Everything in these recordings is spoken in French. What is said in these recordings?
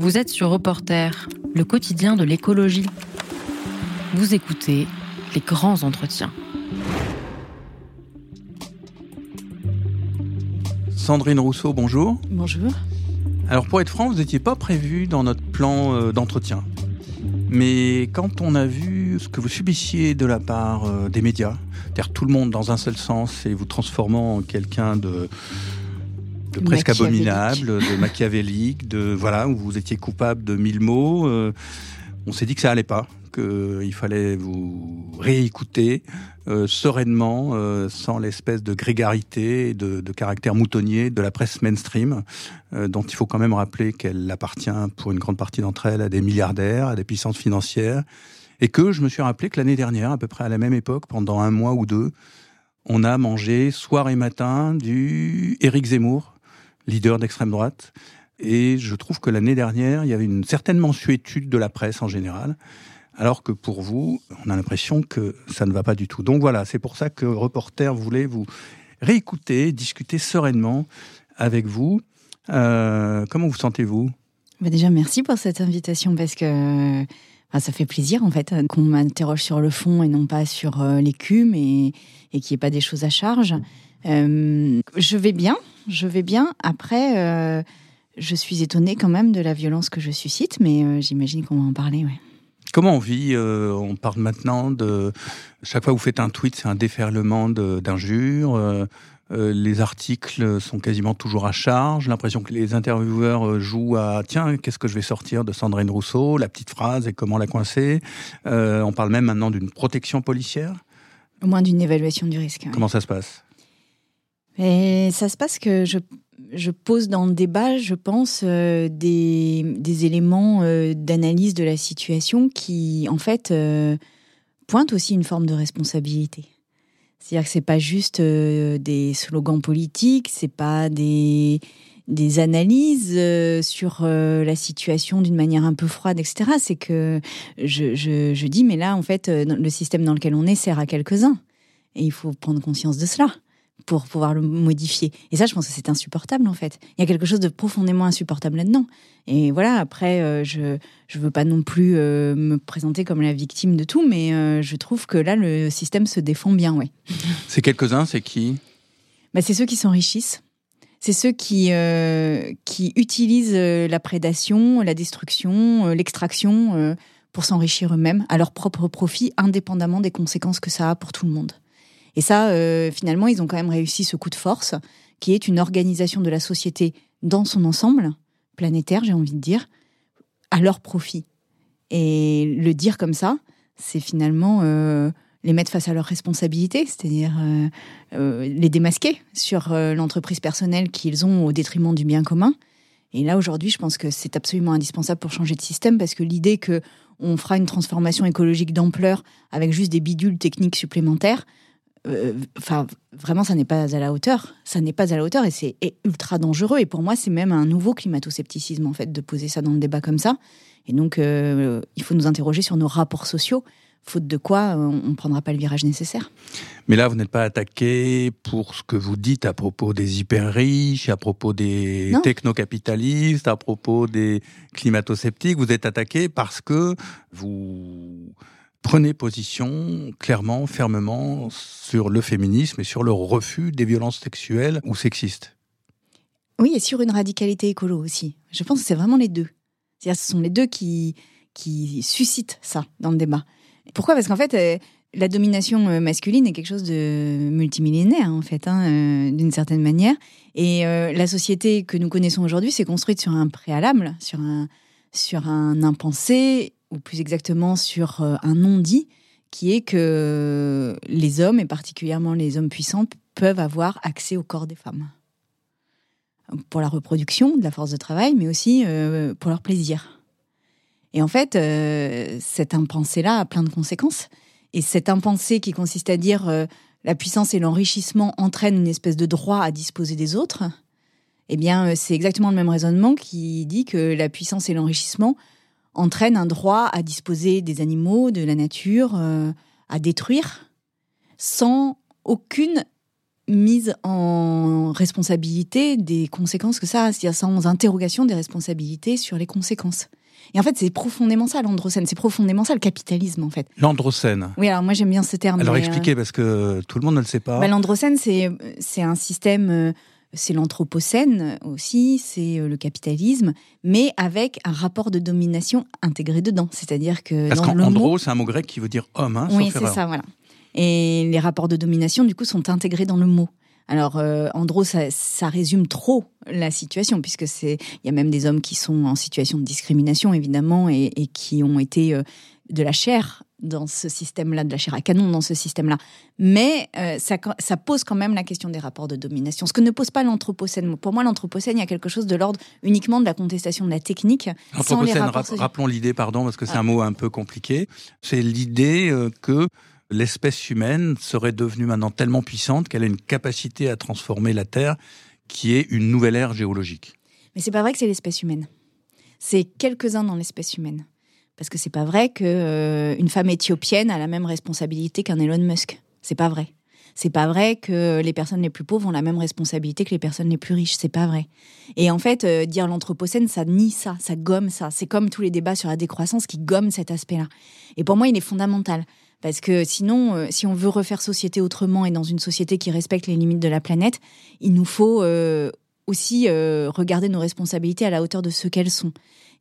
Vous êtes sur Reporter, le quotidien de l'écologie. Vous écoutez les grands entretiens. Sandrine Rousseau, bonjour. Bonjour. Alors pour être franc, vous n'étiez pas prévu dans notre plan euh, d'entretien. Mais quand on a vu ce que vous subissiez de la part euh, des médias, c'est-à-dire tout le monde dans un seul sens et vous transformant en quelqu'un de de presque abominable, de machiavélique, de voilà, où vous étiez coupable de mille mots. Euh, on s'est dit que ça allait pas, qu'il fallait vous réécouter euh, sereinement, euh, sans l'espèce de grégarité et de, de, caractère moutonnier de la presse mainstream, dont il faut quand même rappeler qu'elle appartient pour une grande partie d'entre elles à des milliardaires, à des puissances financières, et que je me suis rappelé que l'année dernière, à peu près à la même époque, pendant un mois ou deux, on a mangé soir et matin du Éric Zemmour, leader d'extrême droite. Et je trouve que l'année dernière, il y avait une certaine mensuétude de la presse en général, alors que pour vous, on a l'impression que ça ne va pas du tout. Donc voilà, c'est pour ça que Reporter voulait vous réécouter, discuter sereinement avec vous. Euh, comment vous sentez-vous? Bah Déjà, merci pour cette invitation parce que bah, ça fait plaisir en fait qu'on m'interroge sur le fond et non pas sur euh, l'écume et, et qu'il n'y ait pas des choses à charge. Euh, je vais bien, je vais bien. Après, euh, je suis étonnée quand même de la violence que je suscite, mais euh, j'imagine qu'on va en parler. Ouais. Comment on vit On parle maintenant de chaque fois que vous faites un tweet, c'est un déferlement d'injures. les articles sont quasiment toujours à charge. L'impression que les intervieweurs jouent à tiens, qu'est-ce que je vais sortir de Sandrine Rousseau, la petite phrase et comment la coincer. on parle même maintenant d'une protection policière. Au moins d'une évaluation du risque. Comment ça se passe? Et ça se passe que je, pose dans le débat, je pense, euh, des, éléments euh, d'analyse de la situation qui, en fait, euh, pointent aussi une forme de responsabilité. C'est-à-dire que c'est pas juste des slogans politiques, c'est pas des, analyses sur la situation d'une manière un peu froide, etc. C'est que je dis, mais là, en fait, le système dans lequel on est sert à quelques-uns. Et il faut prendre conscience de cela pour pouvoir le modifier. Et ça, je pense que c'est insupportable en fait. Il y a quelque chose de profondément insupportable là-dedans. Et voilà, après, euh, je je veux pas non plus euh, me présenter comme la victime de tout, mais euh, je trouve que là, le système se défend bien, ouais. C'est quelques-uns, c'est qui? Bah, C'est ceux qui s'enrichissent. C'est ceux qui, qui utilisent la prédation, la destruction, l'extraction pour s'enrichir eux-mêmes à leur propre profit, indépendamment des conséquences que ça a pour tout le monde. Et ça, euh, finalement, ils ont quand même réussi ce coup de force, qui est une organisation de la société dans son ensemble, planétaire, j'ai envie de dire, à leur profit. Et le dire comme ça, c'est finalement euh, les mettre face à leurs responsabilités, c'est-à-dire euh, les démasquer sur l'entreprise personnelle qu'ils ont au détriment du bien commun. Et là, aujourd'hui, je pense que c'est absolument indispensable pour changer de système parce que l'idée que on fera une transformation écologique d'ampleur avec juste des bidules techniques supplémentaires, euh, enfin, vraiment, ça n'est pas à la hauteur. Ça n'est pas à la hauteur et c'est ultra dangereux. Et pour moi, c'est même un nouveau climato-scepticisme, en fait, de poser ça dans le débat comme ça. Et donc, euh, il faut nous interroger sur nos rapports sociaux, faute de quoi on ne prendra pas le virage nécessaire. Mais là, vous n'êtes pas attaqué pour ce que vous dites à propos des hyper riches, à propos des technocapitalistes, à propos des climato-sceptiques. Vous êtes attaqué parce que vous prenez position clairement, fermement sur le féminisme et sur le refus des violences sexuelles ou sexistes. Oui, et sur une radicalité écolo aussi. Je pense que c'est vraiment les deux. ce sont les deux qui, qui suscitent ça dans le débat. Pourquoi? Parce qu'en fait, euh, la domination euh, masculine est quelque chose de multimillénaire, en fait, hein, euh, d'une certaine manière. Et la société que nous connaissons aujourd'hui s'est construite sur un préalable, sur un, sur un impensé ou plus exactement sur euh, un non-dit, qui est que les hommes, et particulièrement les hommes puissants, peuvent avoir accès au corps des femmes. Pour la reproduction de la force de travail, mais aussi euh, pour leur plaisir. Et en fait, euh, cet impensé-là a plein de conséquences. Et cet impensé qui consiste à dire la puissance et l'enrichissement entraînent une espèce de droit à disposer des autres, eh bien, c'est exactement le même raisonnement qui dit que la puissance et l'enrichissement entraîne un droit à disposer des animaux, de la nature, euh, à détruire, sans aucune mise en responsabilité des conséquences que ça a, c'est-à-dire sans interrogation des responsabilités sur les conséquences. Et en fait, c'est profondément ça l'androcène, c'est profondément ça le capitalisme en fait. L'androcène. Oui, alors moi j'aime bien ce terme. Alors expliquez parce que tout le monde ne le sait pas. bah, l'androcène, c'est c'est un système, euh, c'est l'anthropocène aussi, c'est euh, le capitalisme, mais avec un rapport de domination intégré dedans. C'est-à-dire que parce dans qu'en le mot, andro, c'est un mot grec qui veut dire homme, hein, oui, c'est ça, voilà. Et les rapports de domination, du coup, sont intégrés dans le mot. Alors, euh, Andro, ça, ça résume trop la situation, puisque c'est, il y a même des hommes qui sont en situation de discrimination, évidemment, et, et qui ont été euh, de la chair dans ce système-là, de la chair à canon dans ce système-là. Mais euh, ça, ça pose quand même la question des rapports de domination, ce que ne pose pas l'anthropocène. Pour moi, l'anthropocène, il y a quelque chose de l'ordre uniquement de la contestation de la technique, L'anthropocène, rappelons l'idée, pardon, parce que c'est Ah. un mot un peu compliqué. C'est l'idée euh, que l'espèce humaine serait devenue maintenant tellement puissante qu'elle a une capacité à transformer la Terre qui est une nouvelle ère géologique. Mais c'est pas vrai que c'est l'espèce humaine. C'est quelques-uns dans l'espèce humaine. Parce que c'est pas vrai que euh, une femme éthiopienne a la même responsabilité qu'un Elon Musk. C'est pas vrai. C'est pas vrai que les personnes les plus pauvres ont la même responsabilité que les personnes les plus riches. C'est pas vrai. Et en fait, euh, dire l'anthropocène, ça nie ça, ça gomme ça. C'est comme tous les débats sur la décroissance qui gomment cet aspect-là. Et pour moi, il est fondamental. Parce que sinon, euh, si on veut refaire société autrement et dans une société qui respecte les limites de la planète, il nous faut aussi euh, regarder nos responsabilités à la hauteur de ce qu'elles sont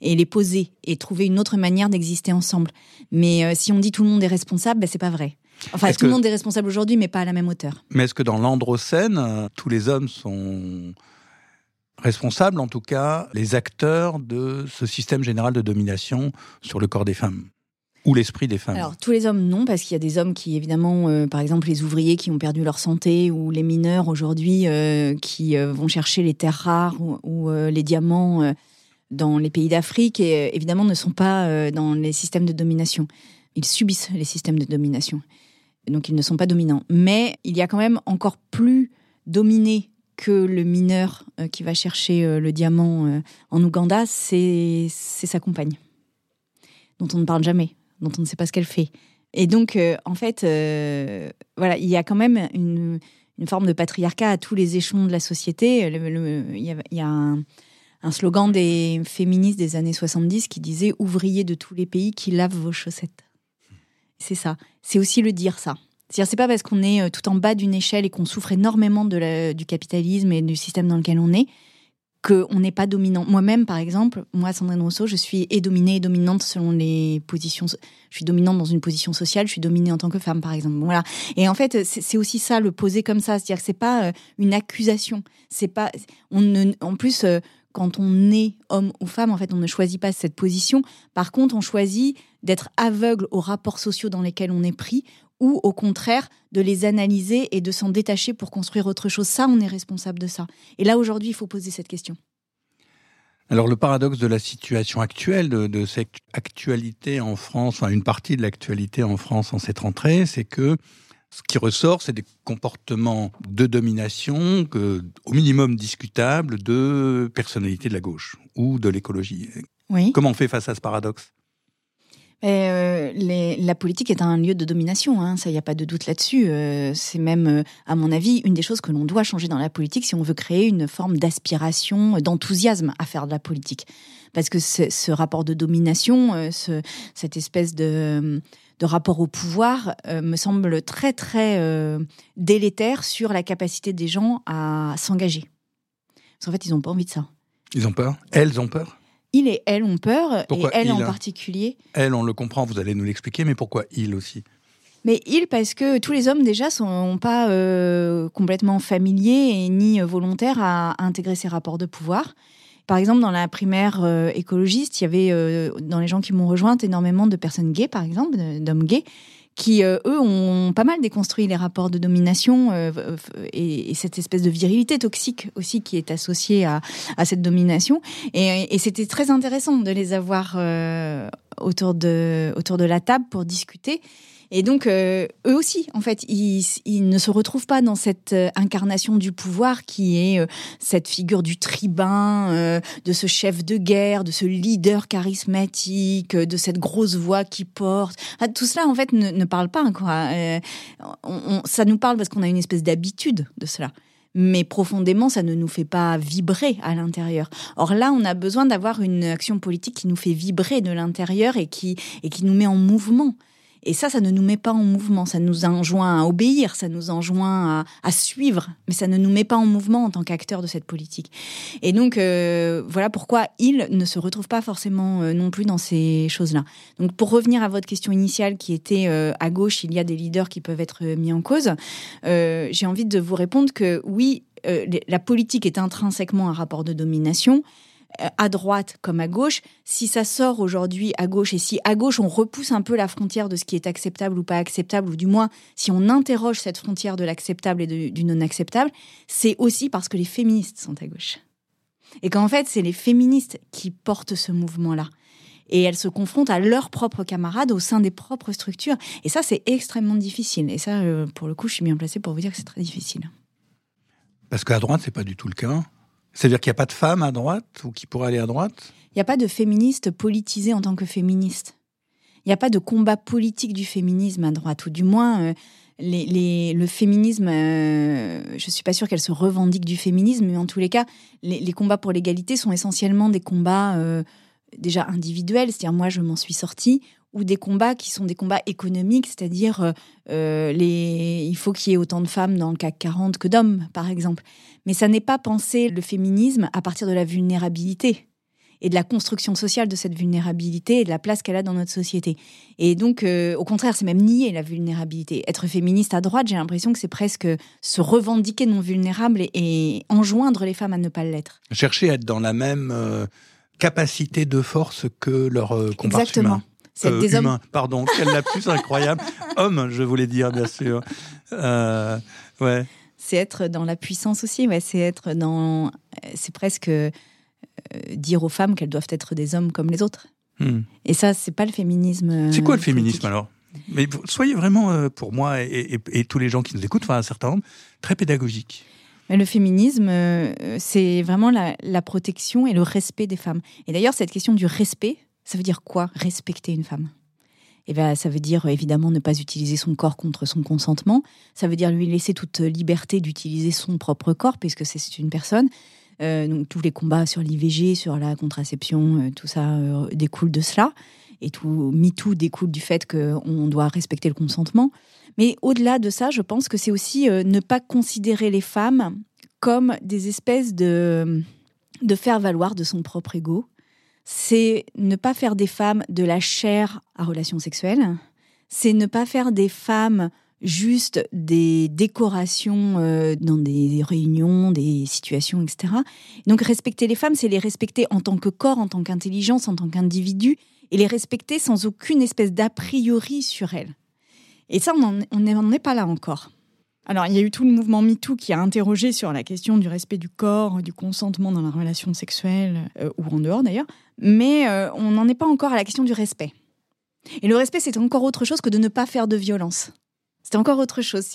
et les poser et trouver une autre manière d'exister ensemble. Mais euh, si on dit tout le monde est responsable, ben, c'est pas vrai. Enfin, tout le que- monde est responsable aujourd'hui, mais pas à la même hauteur. Mais est-ce que dans l'androcène, euh, tous les hommes sont responsables, en tout cas, les acteurs de ce système général de domination sur le corps des femmes? Ou l'esprit des femmes Alors, tous les hommes, non, parce qu'il y a des hommes qui, évidemment, euh, par exemple, les ouvriers qui ont perdu leur santé ou les mineurs aujourd'hui euh, qui euh, vont chercher les terres rares ou, ou, les diamants dans les pays d'Afrique et évidemment ne sont pas dans les systèmes de domination. Ils subissent les systèmes de domination. Donc, ils ne sont pas dominants. Mais il y a quand même encore plus dominé que le mineur qui va chercher le diamant en Ouganda, c'est sa compagne, dont on ne parle jamais dont on ne sait pas ce qu'elle fait. Et donc, euh, en fait, euh, voilà, il y a quand même une, forme de patriarcat à tous les échelons de la société. Il y a, un, slogan des féministes des années 70 qui disait « Ouvriers de tous les pays qui lavent vos chaussettes ». C'est ça. C'est aussi le dire, ça. C'est-à-dire, c'est pas parce qu'on est euh, tout en bas d'une échelle et qu'on souffre énormément de du capitalisme et du système dans lequel on est qu'on n'est pas dominant. Moi-même, par exemple, moi, Sandrine Rousseau, je suis et dominée et dominante selon les positions. Je suis dominante dans une position sociale, je suis dominée en tant que femme, par exemple. Voilà. Et en fait, c'est aussi ça, le poser comme ça. C'est-à-dire que c'est pas euh, une accusation. C'est pas. On ne, en plus, euh, quand on est homme ou femme, en fait, on ne choisit pas cette position. Par contre, on choisit d'être aveugle aux rapports sociaux dans lesquels on est pris ou au contraire de les analyser et de s'en détacher pour construire autre chose. Ça, on est responsable de ça. Et là, aujourd'hui, il faut poser cette question. Alors le paradoxe de la situation actuelle, de, de cette actualité en France, enfin une partie de l'actualité en France en cette rentrée, c'est que ce qui ressort, c'est des comportements de domination, que, au minimum discutables, de personnalités de la gauche ou de l'écologie. Oui. Comment on fait face à ce paradoxe? Euh, la politique est un lieu de domination, hein, ça, il n'y a pas de doute là-dessus. Euh, c'est même, euh, à mon avis, une des choses que l'on doit changer dans la politique si on veut créer une forme d'aspiration, d'enthousiasme à faire de la politique. Parce que ce, rapport de domination, ce- cette espèce de, de rapport au pouvoir, me semble très, très délétère sur la capacité des gens à s'engager. Parce qu'en fait, ils n'ont pas envie de ça. Ils ont peur? Elles ont peur? Il et elle ont peur, Pourquoi et elle il, en particulier. Elles, on le comprend, vous allez nous l'expliquer, mais pourquoi ils aussi? Mais il, parce que tous les hommes déjà sont pas euh, complètement familiers et ni volontaires à, intégrer ces rapports de pouvoir. Par exemple, dans la primaire euh, écologiste, il y avait euh, dans les gens qui m'ont rejointe énormément de personnes gays, par exemple, d'hommes gays, qui euh, eux ont pas mal déconstruit les rapports de domination euh, euh, et, et cette espèce de virilité toxique aussi qui est associée à, cette domination. Et, c'était très intéressant de les avoir autour de autour de la table pour discuter. Et donc, euh, eux aussi, en fait, ils, ne se retrouvent pas dans cette euh, incarnation du pouvoir qui est euh, cette figure du tribun, de ce chef de guerre, de ce leader charismatique, de cette grosse voix qui porte. tout cela, en fait, ne, parle pas. Quoi. ça nous parle parce qu'on a une espèce d'habitude de cela mais profondément, ça ne nous fait pas vibrer à l'intérieur. Or là, on a besoin d'avoir une action politique qui nous fait vibrer de l'intérieur et qui, et qui nous met en mouvement. Et ça, ça ne nous met pas en mouvement, ça nous enjoint à obéir, ça nous enjoint à, suivre, mais ça ne nous met pas en mouvement en tant qu'acteur de cette politique. Et donc, euh, voilà pourquoi il ne se retrouve pas forcément euh, non plus dans ces choses-là. Donc, pour revenir à votre question initiale qui était euh, à gauche, il y a des leaders qui peuvent être mis en cause, j'ai envie de vous répondre que oui, la politique est intrinsèquement un rapport de domination, à droite comme à gauche, si ça sort aujourd'hui à gauche et si à gauche on repousse un peu la frontière de ce qui est acceptable ou pas acceptable, ou du moins si on interroge cette frontière de l'acceptable et du non acceptable, c'est aussi parce que les féministes sont à gauche. Et qu'en fait, c'est les féministes qui portent ce mouvement-là. Et elles se confrontent à leurs propres camarades au sein des propres structures. Et ça, c'est extrêmement difficile. Et ça, euh, pour le coup, je suis bien placée pour vous dire que c'est très difficile. Parce qu'à droite, c'est pas du tout le cas. C'est-à-dire qu'il n'y a pas de femmes à droite ou qui pourraient aller à droite? Il n'y a pas de féministe politisé en tant que féministe. Il n'y a pas de combat politique du féminisme à droite, ou du moins, euh, le féminisme, euh, je ne suis pas sûre qu'elle se revendique du féminisme, mais en tous les cas, les, combats pour l'égalité sont essentiellement des combats euh, déjà individuels, c'est-à-dire moi je m'en suis sortie, ou des combats qui sont des combats économiques, c'est-à-dire euh, euh, les... il faut qu'il y ait autant de femmes dans le CAC 40 que d'hommes, par exemple. Mais ça n'est pas penser le féminisme à partir de la vulnérabilité et de la construction sociale de cette vulnérabilité et de la place qu'elle a dans notre société. Et donc, euh, au contraire, c'est même nier la vulnérabilité. Être féministe à droite, j'ai l'impression que c'est presque se revendiquer non vulnérable et, enjoindre les femmes à ne pas l'être. Chercher à être dans la même capacité de force que leur compartiment. Exactement. Euh, des hommes. Pardon, quel lapsus incroyable. Homme, je voulais dire, bien sûr. Euh, ouais. C'est être dans la puissance aussi, ouais. C'est être dans. C'est presque euh, dire aux femmes qu'elles doivent être des hommes comme les autres. Hmm. Et ça, c'est pas le féminisme. C'est quoi le féminisme alors? Mais soyez vraiment, pour moi et, tous les gens qui nous écoutent, enfin un certain nombre, très pédagogique. Le féminisme, c'est vraiment la, la, protection et le respect des femmes. Et d'ailleurs, cette question du respect, ça veut dire quoi respecter une femme? Eh bien, ça veut dire évidemment ne pas utiliser son corps contre son consentement. Ça veut dire lui laisser toute liberté d'utiliser son propre corps, puisque c'est une personne. Euh, donc tous les combats sur l'IVG, sur la contraception, euh, tout ça euh, découle de cela. Et tout MeToo découle du fait qu'on doit respecter le consentement. Mais au-delà de ça, je pense que c'est aussi ne pas considérer les femmes comme des espèces de, de faire valoir de son propre ego c'est ne pas faire des femmes de la chair à relations sexuelles, c'est ne pas faire des femmes juste des décorations euh, dans des réunions, des situations, etc. Donc respecter les femmes, c'est les respecter en tant que corps, en tant qu'intelligence, en tant qu'individu, et les respecter sans aucune espèce d'a priori sur elles. Et ça, on n'en est pas là encore. Alors, il y a eu tout le mouvement MeToo qui a interrogé sur la question du respect du corps, du consentement dans la relation sexuelle, euh, ou en dehors d'ailleurs, mais euh, on n'en est pas encore à la question du respect. Et le respect, c'est encore autre chose que de ne pas faire de violence. C'est encore autre chose.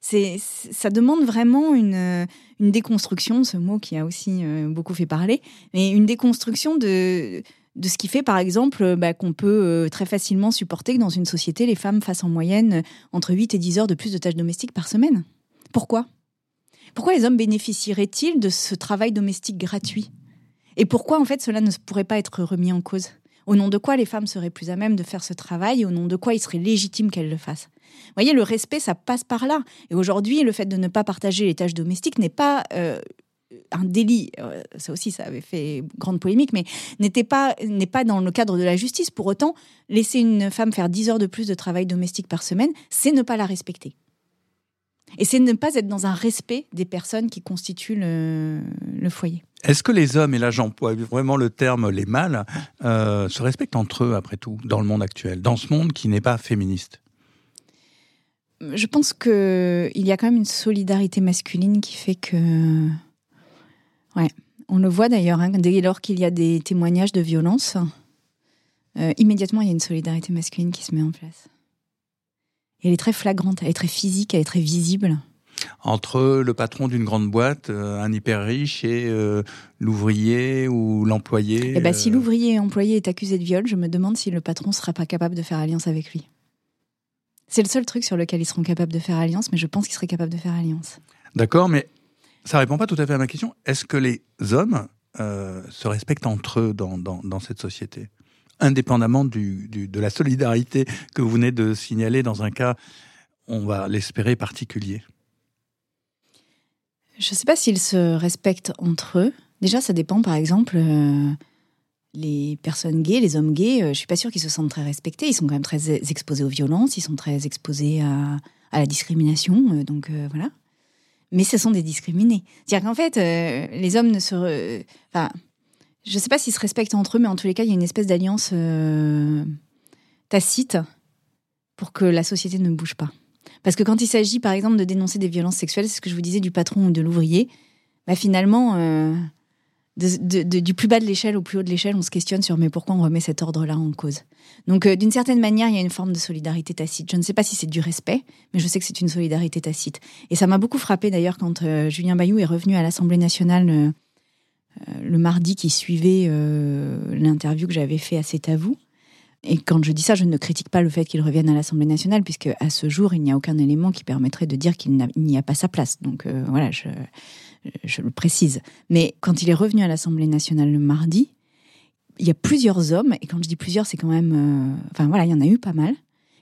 Ça demande vraiment une, une, déconstruction, ce mot qui a aussi euh, beaucoup fait parler, mais une déconstruction de, de ce qui fait, par exemple, bah, qu'on peut très facilement supporter que dans une société, les femmes fassent en moyenne entre 8 et 10 heures de plus de tâches domestiques par semaine. Pourquoi? Pourquoi les hommes bénéficieraient-ils de ce travail domestique gratuit? Et pourquoi, en fait, cela ne pourrait pas être remis en cause? Au nom de quoi les femmes seraient plus à même de faire ce travail? Au nom de quoi il serait légitime qu'elles le fassent? Vous voyez, le respect, ça passe par là. Et aujourd'hui, le fait de ne pas partager les tâches domestiques n'est pas euh, un délit, euh, ça aussi ça avait fait grande polémique, mais n'était pas n'est pas dans le cadre de la justice. Pour autant, laisser une femme faire 10 heures de plus de travail domestique par semaine, c'est ne pas la respecter. Et c'est ne pas être dans un respect des personnes qui constituent le, foyer. Est-ce que les hommes, et là j'emploie vraiment le terme les mâles, euh, se respectent entre eux après tout, dans le monde actuel, dans ce monde qui n'est pas féministe? Je pense qu'il y a quand même une solidarité masculine qui fait que... Ouais, on le voit d'ailleurs, hein, dès lors qu'il y a des témoignages de violence, euh, immédiatement il y a une solidarité masculine qui se met en place. Et elle est très flagrante, elle est très physique, elle est très visible. Entre le patron d'une grande boîte, euh, un hyper riche, et euh, l'ouvrier ou l'employé. Eh ben, si l'ouvrier et employé est accusé de viol, je me demande si le patron ne sera pas capable de faire alliance avec lui. C'est le seul truc sur lequel ils seront capables de faire alliance, mais je pense qu'ils seraient capables de faire alliance. D'accord, mais ça répond pas tout à fait à ma question. Est-ce que les hommes se respectent entre eux dans, dans cette société? Indépendamment du, de la solidarité que vous venez de signaler dans un cas, on va l'espérer, particulier? Je ne sais pas s'ils se respectent entre eux. Déjà, ça dépend, par exemple, euh, les personnes gays, les hommes gays, euh, je suis pas sûre qu'ils se sentent très respectés. Ils sont quand même très exposés aux violences, ils sont très exposés à, la discrimination, euh, donc voilà. Mais ce sont des discriminés. C'est-à-dire qu'en fait, les hommes ne se... Enfin, je ne sais pas s'ils se respectent entre eux, mais en tous les cas, il y a une espèce d'alliance euh, tacite pour que la société ne bouge pas. Parce que quand il s'agit, par exemple, de dénoncer des violences sexuelles, c'est ce que je vous disais du patron ou de l'ouvrier, bah finalement, euh, du plus bas de l'échelle au plus haut de l'échelle, on se questionne sur mais pourquoi on remet cet ordre-là en cause? Donc, euh, d'une certaine manière, il y a une forme de solidarité tacite. Je ne sais pas si c'est du respect, mais je sais que c'est une solidarité tacite. Et ça m'a beaucoup frappé d'ailleurs quand Julien Bayou est revenu à l'Assemblée nationale euh, le mardi qui suivait euh, l'interview que j'avais fait à C'est à. Et quand je dis ça, je ne critique pas le fait qu'il revienne à l'Assemblée nationale, puisque à ce jour, il n'y a aucun élément qui permettrait de dire qu'il n'y a pas sa place. Donc euh, voilà, je, je, le précise. Mais quand il est revenu à l'Assemblée nationale le mardi, il y a plusieurs hommes, et quand je dis plusieurs, c'est quand même. enfin voilà, il y en a eu pas mal,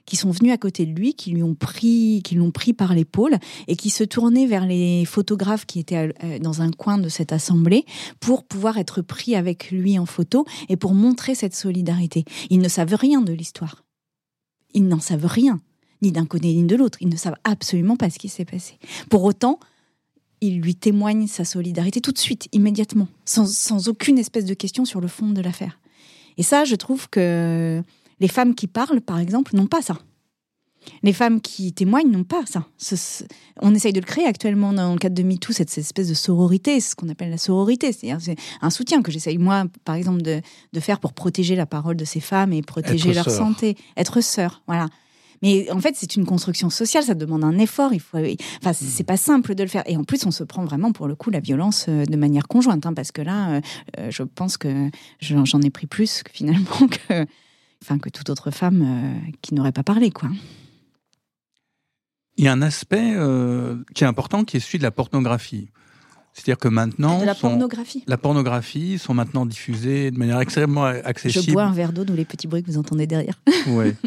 qui sont venus à côté de lui, qui lui ont pris, qui l'ont pris par l'épaule et qui se tournaient vers les photographes qui étaient euh, dans un coin de cette assemblée pour pouvoir être pris avec lui en photo et pour montrer cette solidarité. Ils ne savent rien de l'histoire. Ils n'en savent rien, ni d'un côté ni de l'autre. Ils ne savent absolument pas ce qui s'est passé. Pour autant, ils lui témoignent sa solidarité tout de suite, immédiatement, sans, sans aucune espèce de question sur le fond de l'affaire. Et ça, je trouve que les femmes qui parlent, par exemple, n'ont pas ça. Les femmes qui témoignent n'ont pas ça. on essaye de le créer actuellement dans le cadre de MeToo, cette, espèce de sororité, ce qu'on appelle la sororité. C'est un soutien que j'essaye, moi, par exemple, de, faire pour protéger la parole de ces femmes et protéger leur santé. Être sœur, voilà. Mais en fait, c'est une construction sociale, ça demande un effort. Il faut, enfin, c'est pas simple de le faire. Et en plus, on se prend vraiment pour le coup la violence euh, de manière conjointe, hein, parce que là, euh, euh, je pense que j'en ai pris plus finalement que enfin que toute autre femme euh, qui n'aurait pas parlé, quoi. Il y a un aspect euh, qui est important, qui est celui de la pornographie. C'est-à-dire que maintenant, de la pornographie. la pornographie sont maintenant diffusées de manière extrêmement accessible. Je bois un verre d'eau d'où les petits bruits que vous entendez derrière. Oui.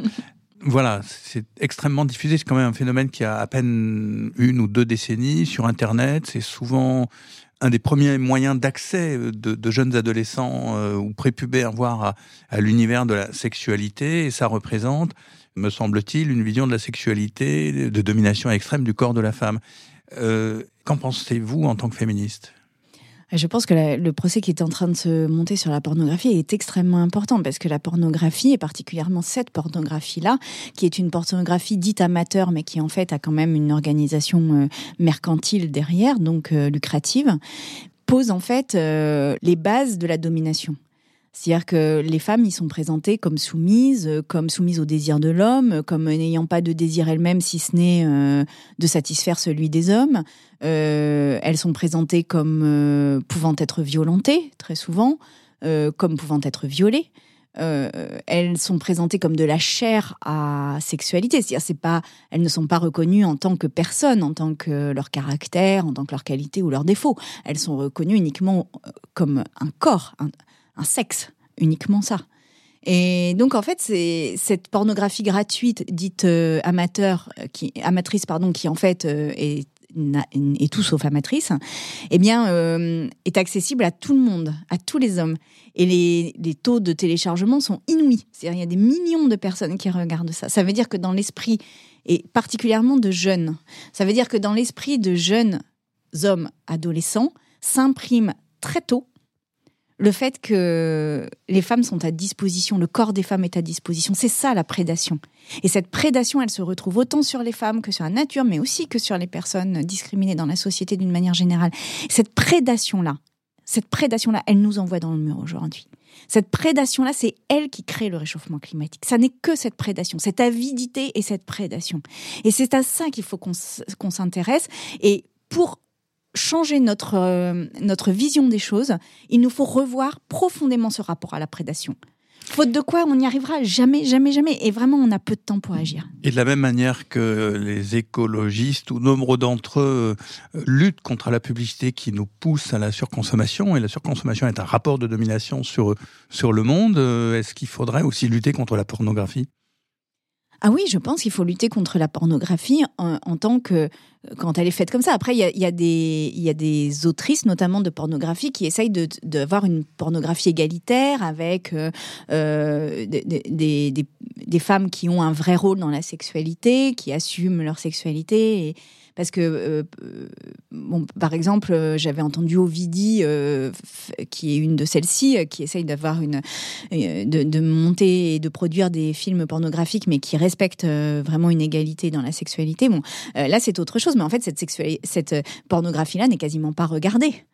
voilà, c'est extrêmement diffusé. C'est quand même un phénomène qui a à peine une ou deux décennies sur Internet. C'est souvent un des premiers moyens d'accès de, jeunes adolescents euh, ou prépubères, voire à, l'univers de la sexualité. Et ça représente, me semble-t-il, une vision de la sexualité, de domination extrême du corps de la femme. Euh, qu'en pensez-vous en tant que féministe? Je pense que le procès qui est en train de se monter sur la pornographie est extrêmement important parce que la pornographie, et particulièrement cette pornographie-là, qui est une pornographie dite amateur, mais qui en fait a quand même une organisation euh, mercantile derrière, donc euh, lucrative, pose en fait euh, les bases de la domination. C'est-à-dire que les femmes y sont présentées comme soumises, comme soumises au désir de l'homme, comme n'ayant pas de désir elles-mêmes si ce n'est de satisfaire celui des hommes. Euh, elles sont présentées comme euh, pouvant être violentées, très souvent, euh, comme pouvant être violées. elles sont présentées comme de la chair à sexualité, c'est-à-dire c'est pas, elles ne sont pas reconnues en tant que personnes, en tant que leur caractère, en tant que leur qualité ou leur défaut. Elles sont reconnues uniquement comme un corps, sexe, uniquement ça. Et donc en fait, c'est cette pornographie gratuite dite amateur, qui amatrice pardon, qui en fait est et tout sauf amatrice, eh bien, euh, est accessible à tout le monde, à tous les hommes. Et les, taux de téléchargement sont inouïs. C'est-à-dire, il y a des millions de personnes qui regardent ça. Ça veut dire que dans l'esprit, et particulièrement de jeunes, ça veut dire que dans l'esprit de jeunes hommes adolescents, s'imprime très tôt le fait que les femmes sont à disposition, le corps des femmes est à disposition, c'est ça la prédation. Et cette prédation, elle se retrouve autant sur les femmes que sur la nature, mais aussi que sur les personnes discriminées dans la société d'une manière générale. Cette prédation-là, Cette prédation-là, elle nous envoie dans le mur aujourd'hui. Cette prédation-là, c'est elle qui crée le réchauffement climatique. Ça n'est que cette prédation, cette avidité et cette prédation. Et c'est à ça qu'il faut qu'on s'intéresse. Et pour changer notre, euh, notre vision des choses, il nous faut revoir profondément ce rapport à la prédation. Faute de quoi, on n'y arrivera jamais, jamais, jamais. Et vraiment, on a peu de temps pour agir. Et de la même manière que les écologistes, ou nombre d'entre eux, euh, luttent contre la publicité qui nous pousse à la surconsommation, et la surconsommation est un rapport de domination sur, sur le monde, euh, est-ce qu'il faudrait aussi lutter contre la pornographie? Ah oui, je pense qu'il faut lutter contre la pornographie en, tant que quand elle est faite comme ça. Après, il y a, des, autrices, notamment de pornographie, qui essayent d'avoir de, une pornographie égalitaire avec euh, euh, des, femmes qui ont un vrai rôle dans la sexualité, qui assument leur sexualité. Parce que, euh, bon, par exemple, euh, j'avais entendu Ovidie, euh, qui est une de celles-ci, qui essaye d'avoir une, de, monter et de produire des films pornographiques, mais qui respectent vraiment une égalité dans la sexualité. Bon, là, c'est autre chose, mais en fait, cette, cette pornographie-là n'est quasiment pas regardée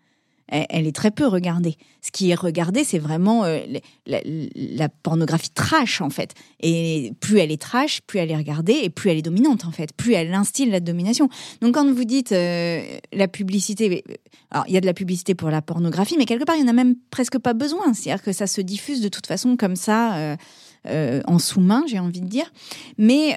elle, est très peu regardée. Ce qui est regardé, c'est vraiment euh, la, pornographie trash, en fait. Et plus elle est trash, plus elle est regardée, et plus elle est dominante, en fait. Plus elle instille la domination. Donc quand vous dites euh, la publicité, alors il y a de la publicité pour la pornographie, mais quelque part, il n'y en a même presque pas besoin. C'est-à-dire que ça se diffuse de toute façon comme ça. Euh, en sous-main, j'ai envie de dire. Mais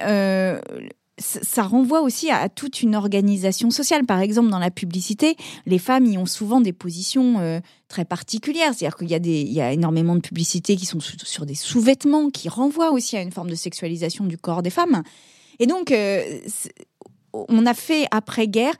ça renvoie aussi à, toute une organisation sociale. Par exemple, dans la publicité, les femmes y ont souvent des positions euh, très particulières. C'est-à-dire qu'il y, a énormément de publicités qui sont sur des sous-vêtements, qui renvoient aussi à une forme de sexualisation du corps des femmes. Et donc, euh, on a fait après-guerre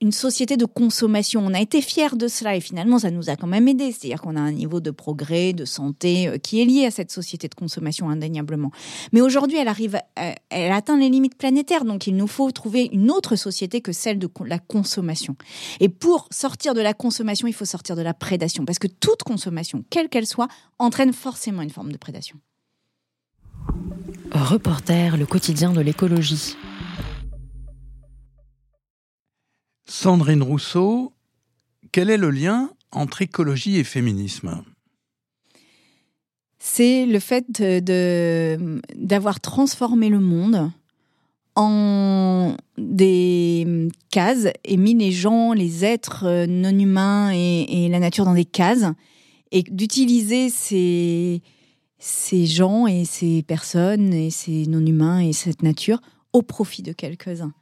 une société de consommation. On a été fiers de cela et finalement, ça nous a quand même aidé. C'est-à-dire qu'on a un niveau de progrès, de santé euh, qui est lié à cette société de consommation indéniablement. Mais aujourd'hui, elle arrive, euh, elle atteint les limites planétaires. Donc, il nous faut trouver une autre société que celle de la consommation. Et pour sortir de la consommation, il faut sortir de la prédation. Parce que toute consommation, quelle qu'elle soit, entraîne forcément une forme de prédation. Reporter, le quotidien de l'écologie. Sandrine Rousseau, quel est le lien entre écologie et féminisme? C'est le fait d'avoir transformé le monde en des cases et mis les gens, les êtres non humains et, la nature dans des cases et d'utiliser ces, gens et ces personnes et ces non humains et cette nature au profit de quelques-uns.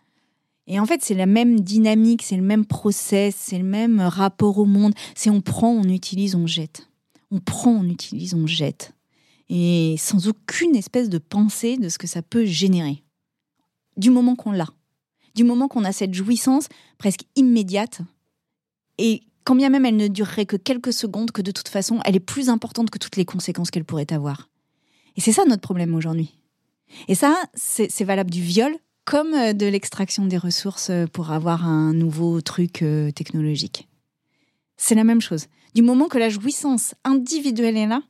Et en fait, c'est la même dynamique, c'est le même process, c'est le même rapport au monde. C'est on prend, on utilise, on jette. On prend, on utilise, on jette. Et sans aucune espèce de pensée de ce que ça peut générer. Du moment qu'on l'a. Du moment qu'on a cette jouissance presque immédiate. Et quand bien même elle ne durerait que quelques secondes, que de toute façon, elle est plus importante que toutes les conséquences qu'elle pourrait avoir. Et c'est ça notre problème aujourd'hui. Et ça, c'est valable du viol comme euh, de l'extraction des ressources euh, pour avoir un nouveau truc euh, technologique. C'est la même chose. Du moment que la jouissance individuelle est là,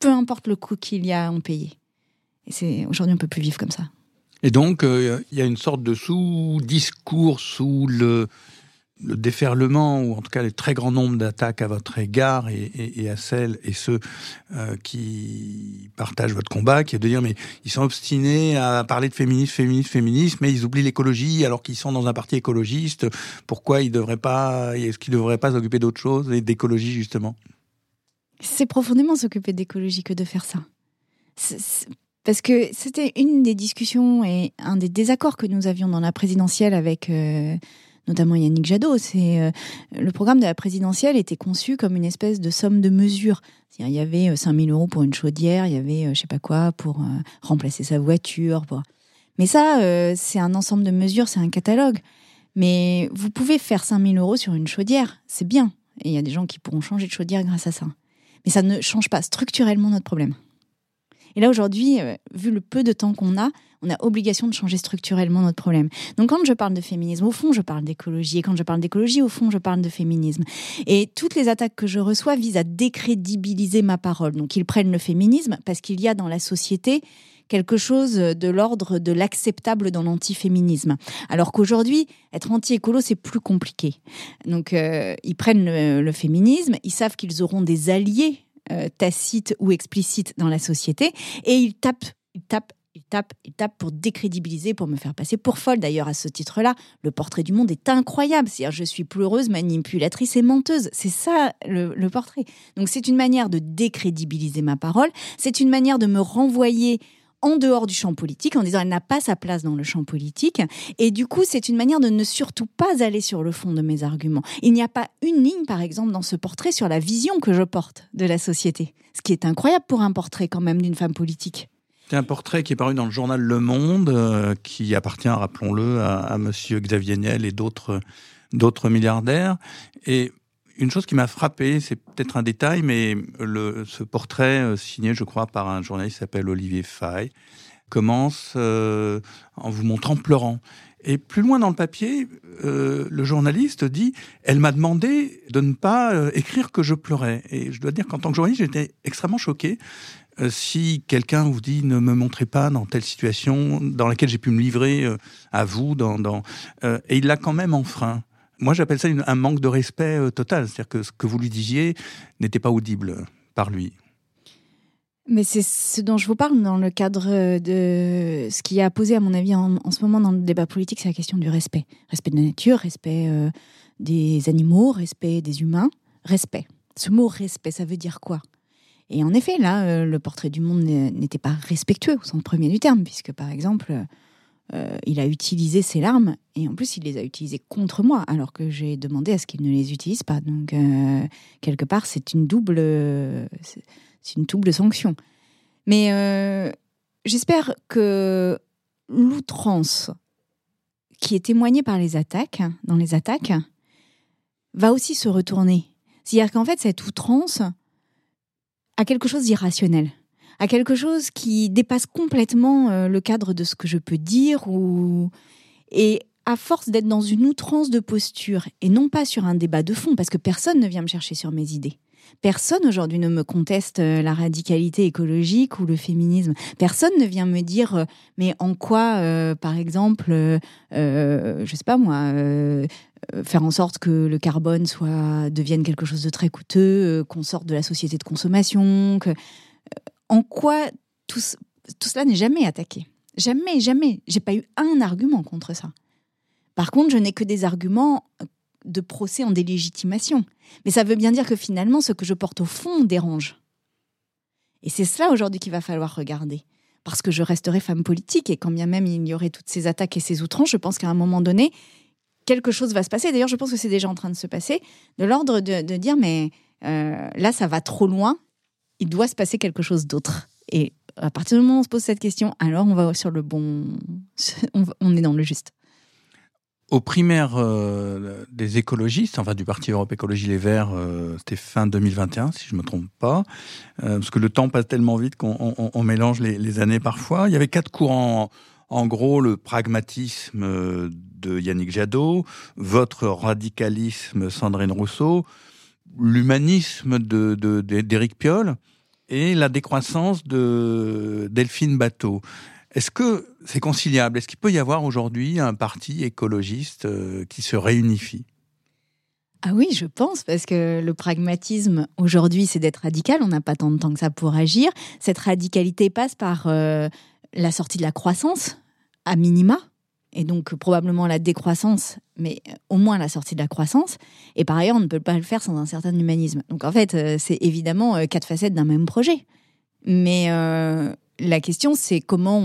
peu importe le coût qu'il y a à en payer. Et c'est aujourd'hui on peut plus vivre comme ça. Et donc il y a une sorte de sous-discours sous le le déferlement, ou en tout cas le très grand nombre d'attaques à votre égard et, à celles et ceux euh, qui partagent votre combat, qui est de dire mais ils sont obstinés à parler de féminisme, féminisme, féminisme, mais ils oublient l'écologie alors qu'ils sont dans un parti écologiste. Pourquoi ils devraient pas, est-ce qu'ils devraient pas s'occuper d'autre chose et d'écologie justement? C'est profondément s'occuper d'écologie que de faire ça. parce que c'était une des discussions et un des désaccords que nous avions dans la présidentielle avec euh, notamment Yannick Jadot. C'est euh, le programme de la présidentielle était conçu comme une espèce de somme de mesures. Il y avait 5000 euh, euros pour une chaudière, il y avait euh, je sais pas quoi pour remplacer sa voiture. Mais ça, c'est un ensemble de mesures, c'est un catalogue. Mais vous pouvez faire 5000 euros sur une chaudière, c'est bien. Et il y a des gens qui pourront changer de chaudière grâce à ça. Mais ça ne change pas structurellement notre problème. Et là, aujourd'hui, vu le peu de temps qu'on a, on a obligation de changer structurellement notre problème. Donc quand je parle de féminisme, au fond, je parle d'écologie. Et quand je parle d'écologie, au fond, je parle de féminisme. Et toutes les attaques que je reçois visent à décrédibiliser ma parole. Donc ils prennent le féminisme parce qu'il y a dans la société quelque chose de l'ordre de l'acceptable dans l'antiféminisme. Alors qu'aujourd'hui, être anti-écolo, c'est plus compliqué. Donc, euh, ils prennent le, féminisme, ils savent qu'ils auront des alliés euh, tacites ou explicites dans la société, et ils tapent, ils tapent il tape, il tape pour décrédibiliser, pour me faire passer pour folle. D'ailleurs, à ce titre-là, le portrait du monde est incroyable. C'est-à-dire, je suis pleureuse, manipulatrice et menteuse. C'est ça le, le, portrait. Donc, c'est une manière de décrédibiliser ma parole. C'est une manière de me renvoyer en dehors du champ politique en disant elle n'a pas sa place dans le champ politique. Et du coup, c'est une manière de ne surtout pas aller sur le fond de mes arguments. Il n'y a pas une ligne, par exemple, dans ce portrait sur la vision que je porte de la société. Ce qui est incroyable pour un portrait quand même d'une femme politique. C'est un portrait qui est paru dans le journal Le Monde, euh, qui appartient, rappelons-le, à, à Monsieur Xavier Niel et d'autres milliardaires. Et une chose qui m'a frappé, c'est peut-être un détail, mais le, ce portrait euh, signé, je crois, par un journaliste qui s'appelle Olivier Fay, commence euh, en vous montrant pleurant. Et plus loin dans le papier, le journaliste dit Elle m'a demandé de ne pas écrire que je pleurais. Et je dois dire qu'en tant que journaliste, j'étais extrêmement choqué. Euh, si quelqu'un vous dit ne me montrez pas dans telle situation dans laquelle j'ai pu me livrer à vous, dans et il l'a quand même enfreint. Moi, j'appelle ça un manque de respect total. C'est-à-dire que ce que vous lui disiez n'était pas audible par lui. Mais c'est ce dont je vous parle dans le cadre de ce qui a posé, à mon avis, en, ce moment dans le débat politique, c'est la question du respect. Respect de la nature, respect euh, des animaux, respect des humains, respect. Ce mot respect, ça veut dire quoi? Et en effet, là, euh, le portrait du monde n'était pas respectueux au sens premier du terme, puisque par exemple, euh, il a utilisé ses larmes et en plus il les a utilisées contre moi, alors que j'ai demandé à ce qu'il ne les utilise pas. Donc quelque part, c'est une double une double sanction. Mais euh, j'espère que l'outrance qui est témoignée par les attaques, dans les attaques, va aussi se retourner. C'est-à-dire qu'en fait, cette outrance a quelque chose d'irrationnel, a quelque chose qui dépasse complètement euh, le cadre de ce que je peux dire, ou... et à force d'être dans une outrance de posture, et non pas sur un débat de fond, parce que personne ne vient me chercher sur mes idées. Personne aujourd'hui ne me conteste euh, la radicalité écologique ou le féminisme. Personne ne vient me dire, euh, mais en quoi, euh, par exemple, je sais pas moi, faire en sorte que le carbone soit devienne quelque chose de très coûteux, qu'on sorte de la société de consommation, que en quoi tout, tout cela n'est jamais attaqué. Jamais, jamais. J'ai pas eu un argument contre ça. Par contre, je n'ai que des arguments de procès en délégitimation. Mais ça veut bien dire que finalement, ce que je porte au fond dérange. Et c'est cela aujourd'hui qu'il va falloir regarder. Parce que je resterai femme politique et quand bien même il y aurait toutes ces attaques et ces outrances, je pense qu'à un moment donné, quelque chose va se passer. D'ailleurs, je pense que c'est déjà en train de se passer, de l'ordre de, dire, mais euh, là, ça va trop loin, il doit se passer quelque chose d'autre. Et à partir du moment où on se pose cette question, alors on va sur le bon... on est dans le juste aux primaires euh, des écologistes, enfin du Parti Europe Écologie Les Verts, euh, c'était fin 2021, si je me trompe pas, parce que le temps passe tellement vite qu'on mélange les, années parfois. Il y avait quatre courants. En gros, le pragmatisme de Yannick Jadot, votre radicalisme Sandrine Rousseau, l'humanisme d'Éric Piolle et la décroissance de Delphine Bateau. Est-ce que c'est conciliable? Est-ce qu'il peut y avoir aujourd'hui un parti écologiste euh, qui se réunifie? Ah oui, je pense, parce que le pragmatisme aujourd'hui, c'est d'être radical. On n'a pas tant de temps que ça pour agir. Cette radicalité passe par euh, la sortie de la croissance, à minima, et donc probablement la décroissance, mais au moins la sortie de la croissance. Et par ailleurs, on ne peut pas le faire sans un certain humanisme. Donc en fait, euh, c'est évidemment quatre facettes d'un même projet. Mais la question, c'est comment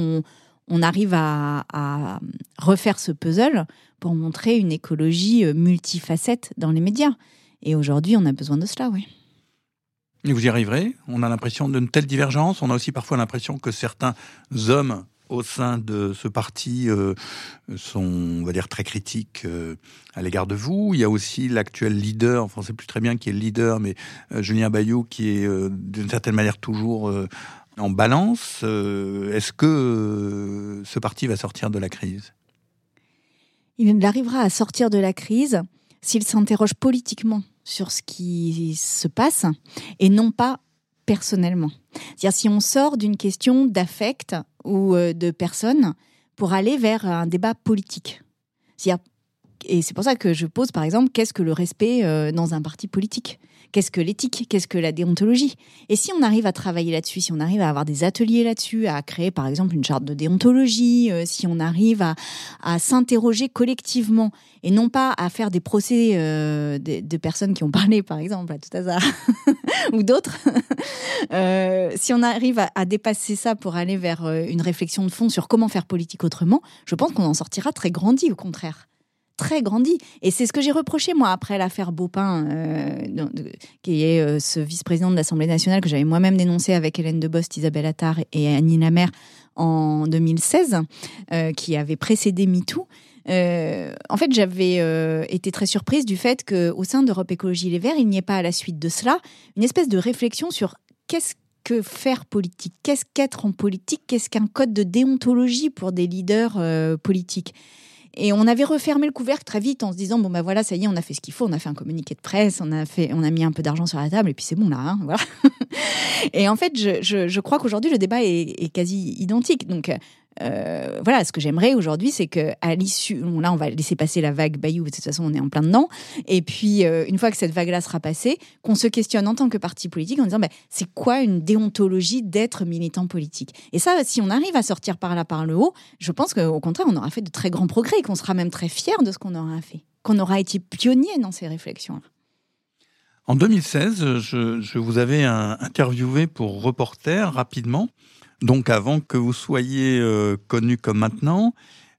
on, arrive à, refaire ce puzzle pour montrer une écologie euh, multifacette dans les médias. Et aujourd'hui, on a besoin de cela, oui. Et vous y arriverez? On a l'impression d'une telle divergence. On a aussi parfois l'impression que certains hommes au sein de ce parti euh, sont, on va dire, très critiques euh, à l'égard de vous. Il y a aussi l'actuel leader, enfin, on ne sait plus très bien qui est le leader, mais Julien Bayou, qui est d'une certaine manière toujours En balance, est-ce que ce parti va sortir de la crise? Il arrivera à sortir de la crise s'il s'interroge politiquement sur ce qui se passe et non pas personnellement. C'est-à-dire si on sort d'une question d'affect ou de personne pour aller vers un débat politique. Et c'est pour ça que je pose, par exemple, qu'est-ce que le respect euh, dans un parti politique? Qu'est-ce que l'éthique? Qu'est-ce que la déontologie? Et si on arrive à travailler là-dessus, si on arrive à avoir des ateliers là-dessus, à créer par exemple une charte de déontologie, euh, si on arrive à, s'interroger collectivement et non pas à faire des procès euh, de, personnes qui ont parlé par exemple à tout hasard ou d'autres, si on arrive à, dépasser ça pour aller vers une réflexion de fond sur comment faire politique autrement, je pense qu'on en sortira très grandi au contraire très grandi. Et c'est ce que j'ai reproché, moi, après l'affaire Beaupin, euh, qui est euh, ce vice-président de l'Assemblée nationale que j'avais moi-même dénoncé avec Hélène Debost, Isabelle Attard et Annie Lamère en 2016, euh, qui avait précédé MeToo. en fait, j'avais été très surprise du fait qu'au sein d'Europe Écologie Les Verts, il n'y ait pas à la suite de cela une espèce de réflexion sur qu'est-ce que faire politique Qu'est-ce qu'être en politique Qu'est-ce qu'un code de déontologie pour des leaders politiques et on avait refermé le couvercle très vite en se disant bon ben voilà ça y est on a fait ce qu'il faut on a fait un communiqué de presse on a fait on a mis un peu d'argent sur la table et puis c'est bon là hein, voilà. Et en fait je, je, je crois qu'aujourd'hui le débat est, est, quasi identique. Donc euh, voilà, ce que j'aimerais aujourd'hui, c'est que à l'issue, là, on va laisser passer la vague Bayou, de toute façon, on est en plein dedans. Et puis, euh, une fois que cette vague-là sera passée, qu'on se questionne en tant que parti politique en disant, ben, c'est quoi une déontologie d'être militant politique? Et ça, si on arrive à sortir par là, par le haut, je pense qu'au contraire, on aura fait de très grands progrès et qu'on sera même très fiers de ce qu'on aura fait, qu'on aura été pionnier dans ces réflexions-là. En 2016, je, je vous avais interviewé pour Reporter rapidement donc avant que vous soyez euh, connu comme maintenant,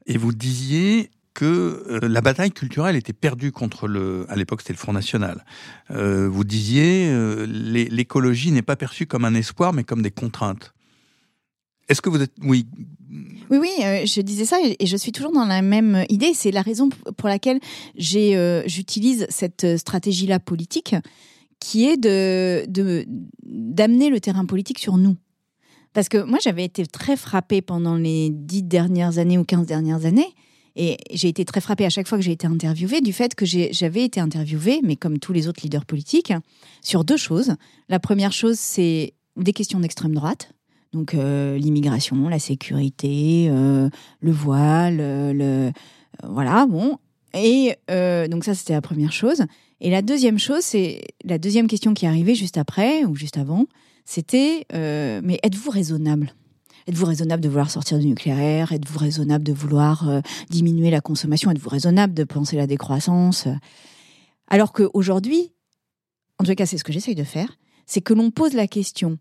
et vous disiez que euh, la bataille culturelle était perdue contre le, à l'époque c'était le Front National. Euh, vous disiez l'écologie n'est pas perçue comme un espoir mais comme des contraintes. Est-ce que vous êtes oui? Oui, oui, je disais ça et je suis toujours dans la même idée. C'est la raison pour laquelle j'utilise cette stratégie-là politique, qui est de, d'amener le terrain politique sur nous. Parce que moi, j'avais été très frappée pendant les dix dernières années ou quinze dernières années. Et j'ai été très frappée à chaque fois que j'ai été interviewée du fait que j'avais été interviewée, mais comme tous les autres leaders politiques, sur deux choses. La première chose, c'est des questions d'extrême droite. Donc euh, l'immigration, la sécurité, euh, le voile, le, euh, voilà, bon. Et donc ça, c'était la première chose. Et la deuxième chose, c'est la deuxième question qui est arrivée juste après ou juste avant, c'était euh, mais êtes-vous raisonnable? Êtes-vous raisonnable de vouloir sortir du nucléaire? Êtes-vous raisonnable de vouloir euh, diminuer la consommation? Êtes-vous raisonnable de penser la décroissance? Alors qu'aujourd'hui, en tout cas c'est ce que j'essaye de faire, c'est que l'on pose la question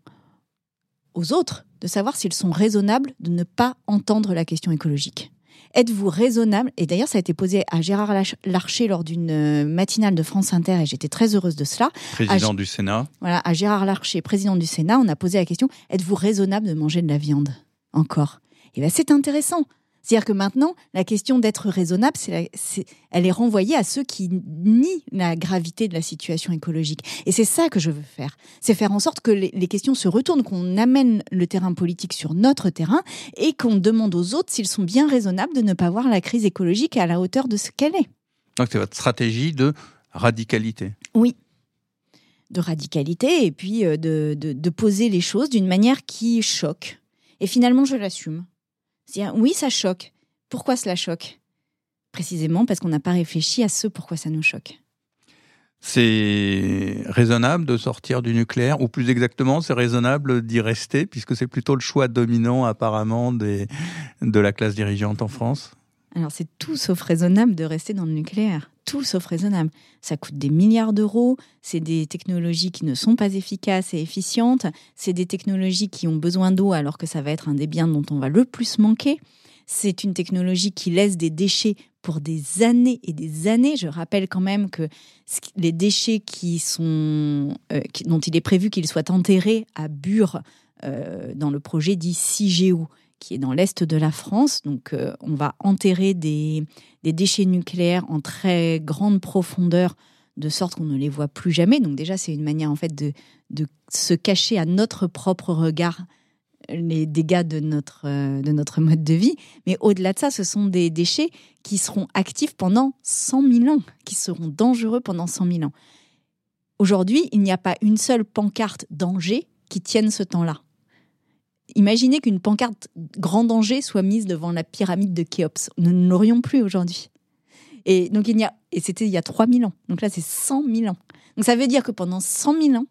aux autres de savoir s'ils sont raisonnables de ne pas entendre la question écologique. Êtes-vous raisonnable? Et d'ailleurs, ça a été posé à Gérard Larcher lors d'une euh, matinale de France Inter et j'étais très heureuse de cela. Président du Sénat. Voilà, à Gérard Larcher, président du Sénat, on a posé la question êtes-vous raisonnable de manger de la viande? Encore Et bien, c'est intéressant c'est-à-dire que maintenant, la question d'être raisonnable, c'est elle est renvoyée à ceux qui nient la gravité de la situation écologique. Et c'est ça que je veux faire. C'est faire en sorte que les, questions se retournent, qu'on amène le terrain politique sur notre terrain et qu'on demande aux autres s'ils sont bien raisonnables de ne pas voir la crise écologique à la hauteur de ce qu'elle est. Donc c'est votre stratégie de radicalité. Oui, de radicalité et puis euh, de, de poser les choses d'une manière qui choque. Et finalement, je l'assume oui, ça choque. Pourquoi cela choque? Précisément parce qu'on n'a pas réfléchi à ce pourquoi ça nous choque. C'est raisonnable de sortir du nucléaire, ou plus exactement, c'est raisonnable d'y rester, puisque c'est plutôt le choix dominant apparemment de la classe dirigeante en France? Alors c'est tout sauf raisonnable de rester dans le nucléaire tout sauf raisonnable. Ça coûte des milliards d'euros, c'est des technologies qui ne sont pas efficaces et efficientes, c'est des technologies qui ont besoin d'eau alors que ça va être un des biens dont on va le plus manquer. C'est une technologie qui laisse des déchets pour des années et des années. Je rappelle quand même que les déchets qui sont, euh, dont il est prévu qu'ils soient enterrés à Bure euh, dans le projet dit CIGEO, qui est dans l'est de la France. Donc, euh, on va enterrer des, déchets nucléaires en très grande profondeur, de sorte qu'on ne les voit plus jamais. Donc, déjà, c'est une manière en fait de, se cacher à notre propre regard les dégâts de notre, euh, de notre mode de vie. Mais au-delà de ça, ce sont des déchets qui seront actifs pendant 100 000 ans, qui seront dangereux pendant 100 000 ans. Aujourd'hui, il n'y a pas une seule pancarte danger qui tienne ce temps-là. Imaginez qu'une pancarte grand danger soit mise devant la pyramide de Khéops. Nous ne l'aurions plus aujourd'hui. Et donc il y a, et c'était il y a 3000 ans. Donc là, c'est 100 000 ans. Donc ça veut dire que pendant 100 000 ans,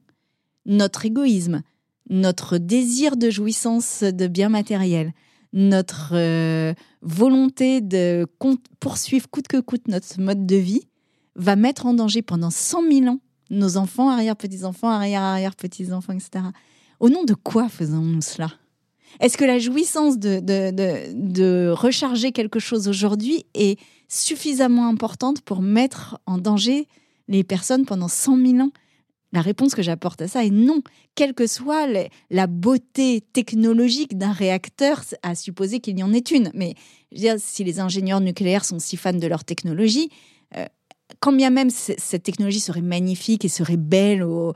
notre égoïsme, notre désir de jouissance de biens matériels, notre euh, volonté de poursuivre coûte que coûte notre mode de vie va mettre en danger pendant 100 000 ans nos enfants, arrière-petits-enfants, arrière-arrière-petits-enfants, etc. Au nom de quoi faisons-nous cela? Est-ce que la jouissance de, de, recharger quelque chose aujourd'hui est suffisamment importante pour mettre en danger les personnes pendant 100 000 ans? La réponse que j'apporte à ça est non. Quelle que soit la beauté technologique d'un réacteur, à supposer qu'il y en ait une. Mais si les ingénieurs nucléaires sont si fans de leur technologie, euh, quand bien même cette technologie serait magnifique et serait belle, euh,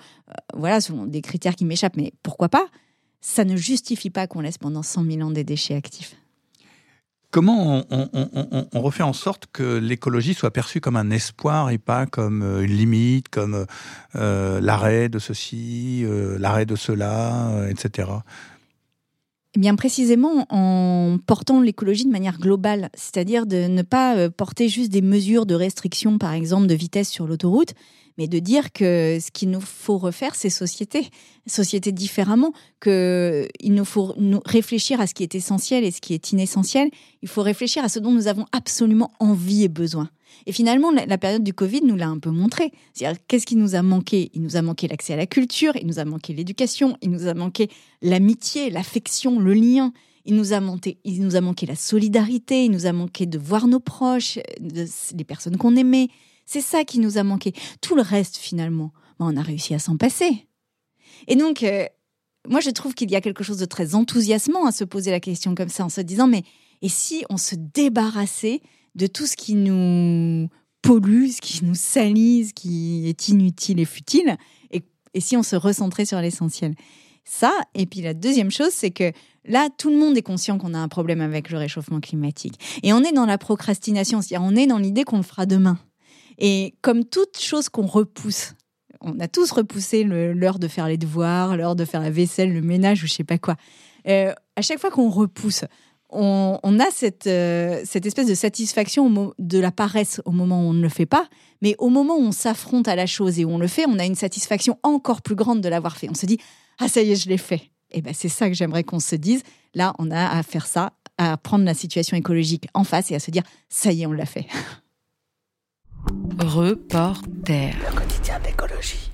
voilà, selon des critères qui m'échappent, mais pourquoi pas? Ça ne justifie pas qu'on laisse pendant 100 000 ans des déchets actifs. Comment on, refait en sorte que l'écologie soit perçue comme un espoir et pas comme euh, une limite, comme euh, l'arrêt de ceci, euh, l'arrêt de cela, etc. Eh bien précisément en portant l'écologie de manière globale, c'est-à-dire de ne pas porter juste des mesures de restriction, par exemple de vitesse sur l'autoroute, mais de dire que ce qu'il nous faut refaire, c'est société, société différemment, qu'il nous faut réfléchir à ce qui est essentiel et ce qui est inessentiel. Il faut réfléchir à ce dont nous avons absolument envie et besoin. Et finalement, la période du Covid nous l'a un peu montré. C'est-à-dire, qu'est-ce qui nous a manqué? Il nous a manqué l'accès à la culture, il nous a manqué l'éducation, il nous a manqué l'amitié, l'affection, le lien. Il nous, a manqué, il nous a manqué la solidarité, il nous a manqué de voir nos proches, de, les personnes qu'on aimait, c'est ça qui nous a manqué. Tout le reste, finalement, ben, on a réussi à s'en passer. Et donc, euh, moi, je trouve qu'il y a quelque chose de très enthousiasmant à se poser la question comme ça, en se disant, mais et si on se débarrassait de tout ce qui nous pollue, ce qui nous salit, ce qui est inutile et futile, et, et si on se recentrait sur l'essentiel? Ça, et puis la deuxième chose, c'est que là, tout le monde est conscient qu'on a un problème avec le réchauffement climatique. Et on est dans la procrastination, c'est-à-dire on est dans l'idée qu'on le fera demain. Et comme toute chose qu'on repousse, on a tous repoussé l'heure de faire les devoirs, l'heure de faire la vaisselle, le ménage ou je sais pas quoi. Euh, à chaque fois qu'on repousse, on, a cette, euh, cette espèce de satisfaction de la paresse au moment où on ne le fait pas, mais au moment où on s'affronte à la chose et où on le fait, on a une satisfaction encore plus grande de l'avoir fait. On se dit ah ça y est, je l'ai fait. Et eh ben c'est ça que j'aimerais qu'on se dise. Là, on a à faire ça, à prendre la situation écologique en face et à se dire ça y est, on l'a fait. Reporter. Le quotidien d'écologie.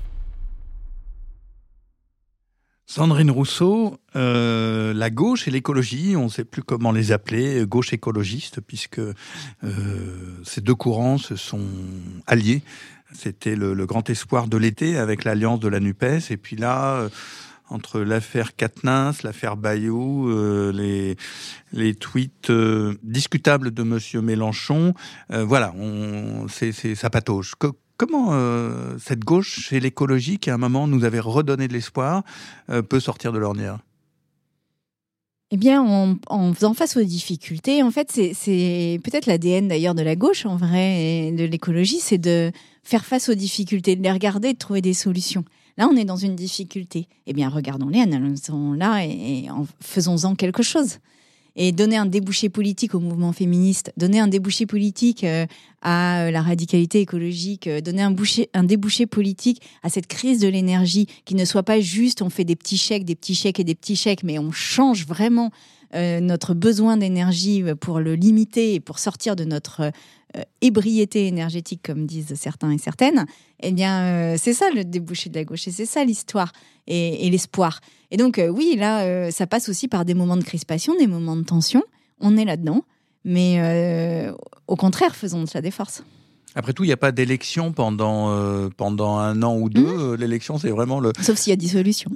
Sandrine Rousseau, euh, la gauche et l'écologie, on ne sait plus comment les appeler, gauche écologiste, puisque euh, ces deux courants se sont alliés. C'était le, le, grand espoir de l'été avec l'alliance de la NUPES. Et puis là, entre l'affaire Katnins, l'affaire Bayou, euh, les, tweets euh, discutables de Monsieur Mélenchon. Euh, voilà, on, c'est, c'est, ça patauge. comment cette gauche chez l'écologie, qui à un moment nous avait redonné de l'espoir, peut sortir de l'ornière? Eh bien, en, en, faisant face aux difficultés, en fait, c'est, c'est peut-être l'ADN d'ailleurs de la gauche, en vrai, et de l'écologie, c'est de faire face aux difficultés, de les regarder, de trouver des solutions. Là, on est dans une difficulté. Eh bien, regardons-les, analysons-la et, faisons-en quelque chose. Et donner un débouché politique au mouvement féministe, donner un débouché politique euh, à euh, la radicalité écologique, euh, donner un, un débouché politique à cette crise de l'énergie, qui ne soit pas juste on fait des petits chèques, des petits chèques et des petits chèques, mais on change vraiment notre besoin d'énergie pour le limiter et pour sortir de notre ébriété énergétique, comme disent certains et certaines, eh bien, euh, c'est ça le débouché de la gauche et c'est ça l'histoire et, l'espoir. Et donc, euh, oui, là, ça passe aussi par des moments de crispation, des moments de tension. On est là-dedans, mais au contraire, faisons de ça des forces. Après tout, il n'y a pas d'élection pendant, euh, pendant un an ou deux. Mmh. L'élection, c'est vraiment le. Sauf s'il y a dissolution.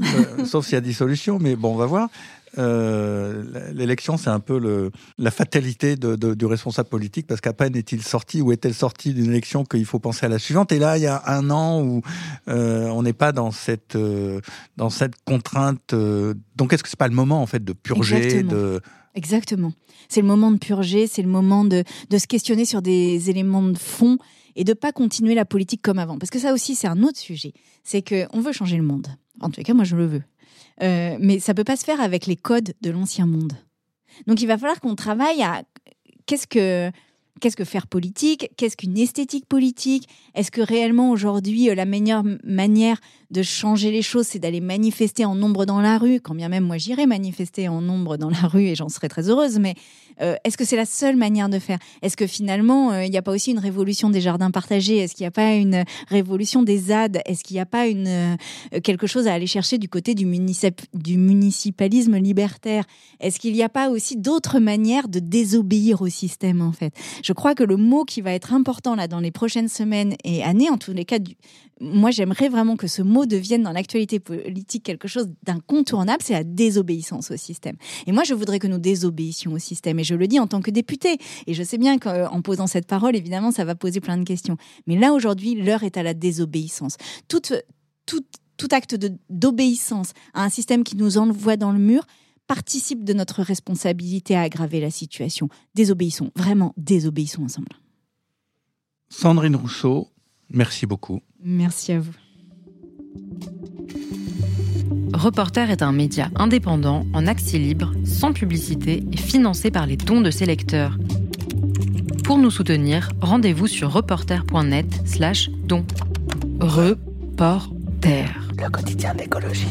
sauf s'il y a dissolution, mais bon, on va voir. Euh, l'élection, c'est un peu le, la fatalité de, de, du responsable politique, parce qu'à peine est-il sorti ou est-elle sortie d'une élection qu'il faut penser à la suivante. Et là, il y a un an où euh, on n'est pas dans cette, euh, dans cette contrainte. Donc, est-ce que c'est pas le moment en fait de purger Exactement. de Exactement. C'est le moment de purger, c'est le moment de, de se questionner sur des éléments de fond et de pas continuer la politique comme avant. Parce que ça aussi, c'est un autre sujet. C'est qu'on veut changer le monde. En les cas, moi, je le veux. Euh, mais ça peut pas se faire avec les codes de l'ancien monde. Donc il va falloir qu'on travaille à qu'est-ce que qu'est-ce que faire politique Qu'est-ce qu'une esthétique politique Est-ce que réellement aujourd'hui la meilleure manière de changer les choses, c'est d'aller manifester en nombre dans la rue, quand bien même moi j'irai manifester en nombre dans la rue et j'en serais très heureuse, mais euh, est-ce que c'est la seule manière de faire? Est-ce que finalement, euh, il n'y a pas aussi une révolution des jardins partagés? Est-ce qu'il n'y a pas une révolution des ZAD? Est-ce qu'il n'y a pas une, euh, quelque chose à aller chercher du côté du, municip du municipalisme libertaire? Est-ce qu'il n'y a pas aussi d'autres manières de désobéir au système, en fait? Crois que le mot qui va être important là dans les prochaines semaines et années, en tous les cas, moi j'aimerais vraiment que ce mot devienne dans l'actualité politique quelque chose d'incontournable, c'est la désobéissance au système. Et moi je voudrais que nous désobéissions au système. Et je le dis en tant que député. Et je sais bien qu'en posant cette parole, évidemment, ça va poser plein de questions. Mais là aujourd'hui, l'heure est à la désobéissance. Tout acte d'obéissance à un système qui nous envoie dans le mur participe de notre responsabilité à aggraver la situation. Désobéissons, vraiment désobéissons ensemble. Sandrine Rousseau, merci beaucoup. Merci à vous. Reporter est un média indépendant, en accès libre, sans publicité et financé par les dons de ses lecteurs. Pour nous soutenir, rendez-vous sur reporter.net slash dons. Reporter. Le quotidien d'écologie.